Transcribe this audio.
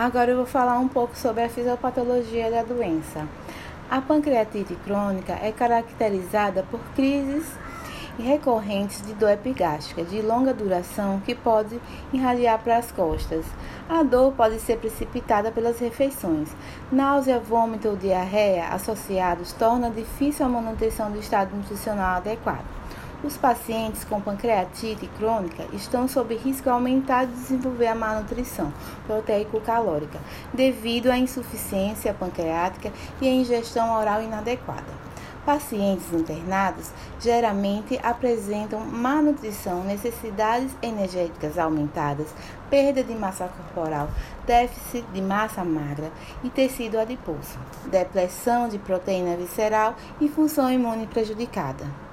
Agora eu vou falar um pouco sobre a fisiopatologia da doença. A pancreatite crônica é caracterizada por crises recorrentes de dor epigástrica de longa duração que pode irradiar para as costas. A dor pode ser precipitada pelas refeições. Náusea, vômito ou diarreia associados torna difícil a manutenção do estado nutricional adequado. Os pacientes com pancreatite crônica estão sob risco aumentado de desenvolver a malnutrição proteico-calórica devido à insuficiência pancreática e à ingestão oral inadequada. Pacientes internados geralmente apresentam malnutrição, necessidades energéticas aumentadas, perda de massa corporal, déficit de massa magra e tecido adiposo, depressão de proteína visceral e função imune prejudicada.